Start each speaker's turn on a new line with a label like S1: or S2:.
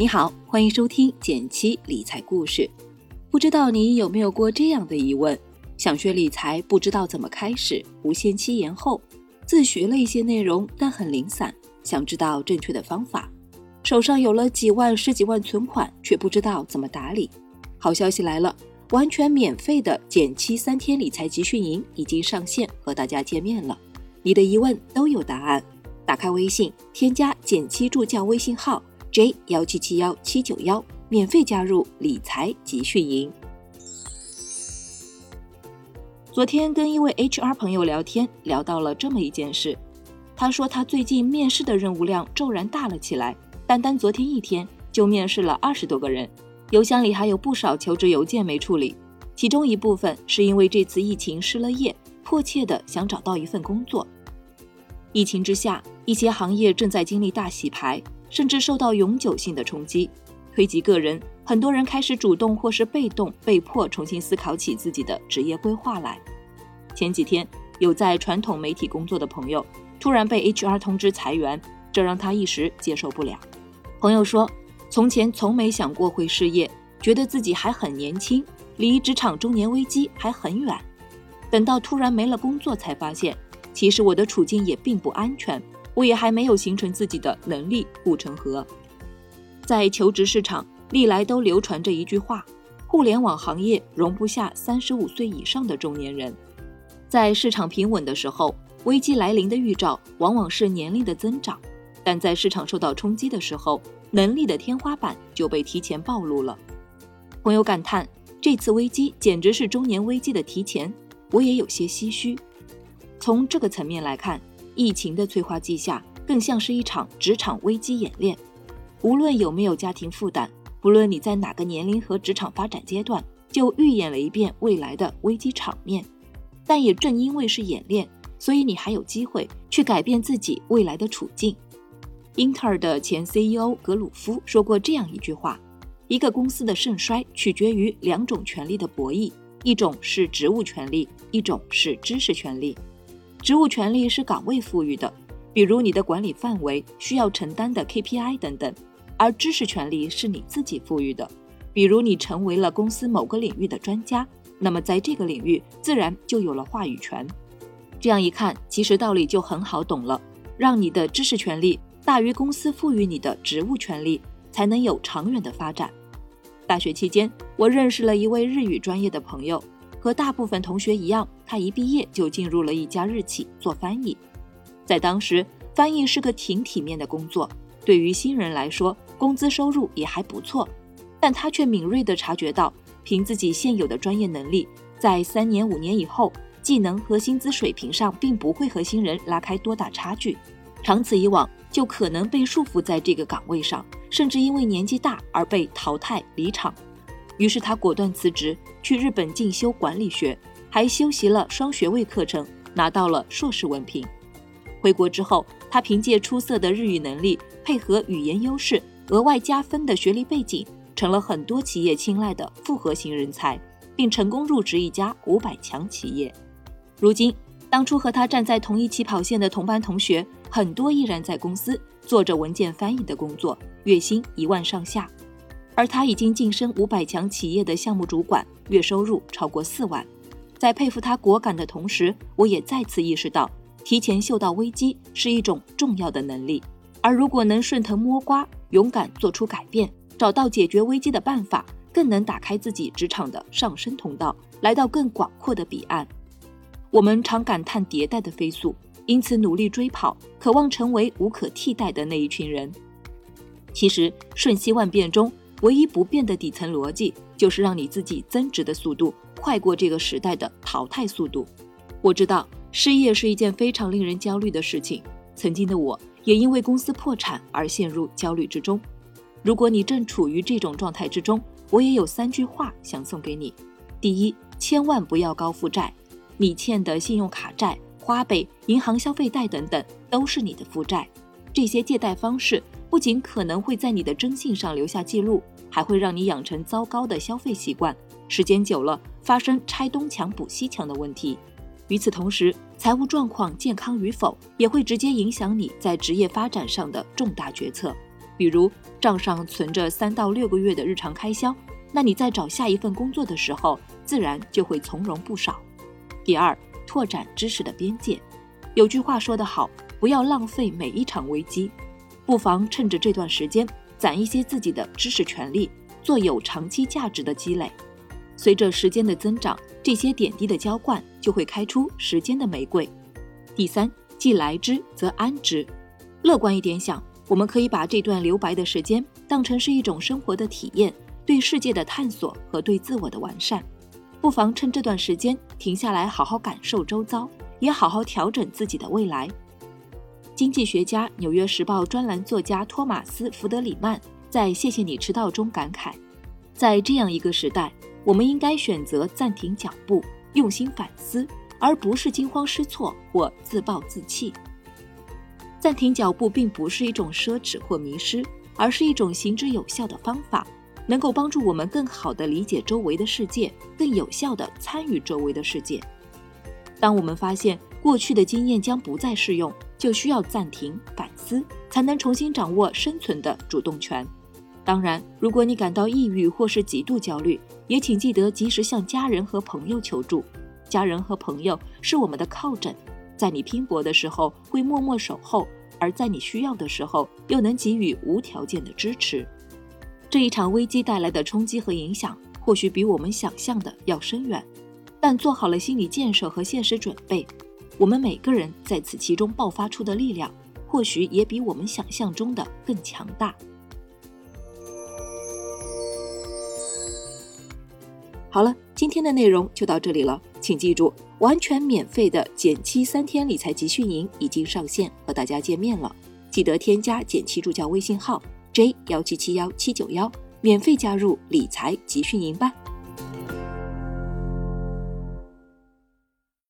S1: 你好，欢迎收听减七理财故事。不知道你有没有过这样的疑问：想学理财，不知道怎么开始，无限期延后；自学了一些内容，但很零散，想知道正确的方法；手上有了几万、十几万存款，却不知道怎么打理。好消息来了，完全免费的减七三天理财集训营已经上线，和大家见面了。你的疑问都有答案。打开微信，添加减七助教微信号。J 幺七七幺七九幺，免费加入理财集训营。昨天跟一位 HR 朋友聊天，聊到了这么一件事。他说他最近面试的任务量骤然大了起来，单单昨天一天就面试了二十多个人，邮箱里还有不少求职邮件没处理。其中一部分是因为这次疫情失了业，迫切的想找到一份工作。疫情之下，一些行业正在经历大洗牌。甚至受到永久性的冲击，推及个人，很多人开始主动或是被动、被迫重新思考起自己的职业规划来。前几天，有在传统媒体工作的朋友突然被 HR 通知裁员，这让他一时接受不了。朋友说，从前从没想过会失业，觉得自己还很年轻，离职场中年危机还很远。等到突然没了工作，才发现，其实我的处境也并不安全。我也还没有形成自己的能力护城河，在求职市场历来都流传着一句话：互联网行业容不下三十五岁以上的中年人。在市场平稳的时候，危机来临的预兆往往是年龄的增长；但在市场受到冲击的时候，能力的天花板就被提前暴露了。朋友感叹：这次危机简直是中年危机的提前。我也有些唏嘘。从这个层面来看。疫情的催化剂下，更像是一场职场危机演练。无论有没有家庭负担，不论你在哪个年龄和职场发展阶段，就预演了一遍未来的危机场面。但也正因为是演练，所以你还有机会去改变自己未来的处境。英特尔的前 CEO 格鲁夫说过这样一句话：一个公司的盛衰取决于两种权力的博弈，一种是职务权力，一种是知识权力。职务权利是岗位赋予的，比如你的管理范围、需要承担的 KPI 等等；而知识权利是你自己赋予的，比如你成为了公司某个领域的专家，那么在这个领域自然就有了话语权。这样一看，其实道理就很好懂了：让你的知识权利大于公司赋予你的职务权利，才能有长远的发展。大学期间，我认识了一位日语专业的朋友。和大部分同学一样，他一毕业就进入了一家日企做翻译。在当时，翻译是个挺体面的工作，对于新人来说，工资收入也还不错。但他却敏锐地察觉到，凭自己现有的专业能力，在三年五年以后，技能和薪资水平上并不会和新人拉开多大差距。长此以往，就可能被束缚在这个岗位上，甚至因为年纪大而被淘汰离场。于是他果断辞职，去日本进修管理学，还修习了双学位课程，拿到了硕士文凭。回国之后，他凭借出色的日语能力，配合语言优势，额外加分的学历背景，成了很多企业青睐的复合型人才，并成功入职一家五百强企业。如今，当初和他站在同一起跑线的同班同学，很多依然在公司做着文件翻译的工作，月薪一万上下。而他已经晋升五百强企业的项目主管，月收入超过四万。在佩服他果敢的同时，我也再次意识到，提前嗅到危机是一种重要的能力。而如果能顺藤摸瓜，勇敢做出改变，找到解决危机的办法，更能打开自己职场的上升通道，来到更广阔的彼岸。我们常感叹迭代的飞速，因此努力追跑，渴望成为无可替代的那一群人。其实瞬息万变中。唯一不变的底层逻辑，就是让你自己增值的速度快过这个时代的淘汰速度。我知道失业是一件非常令人焦虑的事情，曾经的我也因为公司破产而陷入焦虑之中。如果你正处于这种状态之中，我也有三句话想送给你：第一，千万不要高负债，你欠的信用卡债、花呗、银行消费贷等等都是你的负债，这些借贷方式。不仅可能会在你的征信上留下记录，还会让你养成糟糕的消费习惯，时间久了发生拆东墙补西墙的问题。与此同时，财务状况健康与否也会直接影响你在职业发展上的重大决策。比如账上存着三到六个月的日常开销，那你在找下一份工作的时候，自然就会从容不少。第二，拓展知识的边界。有句话说得好，不要浪费每一场危机，不妨趁着这段时间攒一些自己的知识权利，做有长期价值的积累。随着时间的增长，这些点滴的浇灌就会开出时间的玫瑰。第三，既来之则安之。乐观一点想，我们可以把这段留白的时间当成是一种生活的体验，对世界的探索和对自我的完善。不妨趁这段时间停下来，好好感受周遭，也好好调整自己的未来。经济学家、纽约时报专栏作家托马斯·福德里曼在《谢谢你迟到》中感慨，在这样一个时代。我们应该选择暂停脚步，用心反思，而不是惊慌失措或自暴自弃。暂停脚步并不是一种奢侈或迷失，而是一种行之有效的方法，能够帮助我们更好地理解周围的世界，更有效地参与周围的世界。当我们发现过去的经验将不再适用，就需要暂停反思，才能重新掌握生存的主动权。当然，如果你感到抑郁或是极度焦虑，也请记得及时向家人和朋友求助。家人和朋友是我们的靠枕，在你拼搏的时候会默默守候，而在你需要的时候又能给予无条件的支持。这一场危机带来的冲击和影响，或许比我们想象的要深远，但做好了心理建设和现实准备，我们每个人在此其中爆发出的力量，或许也比我们想象中的更强大。好了，今天的内容就到这里了。请记住，完全免费的减七三天理财集训营已经上线，和大家见面了。记得添加减七助教微信号 j 幺七七幺七九幺，免费加入理财集训营吧。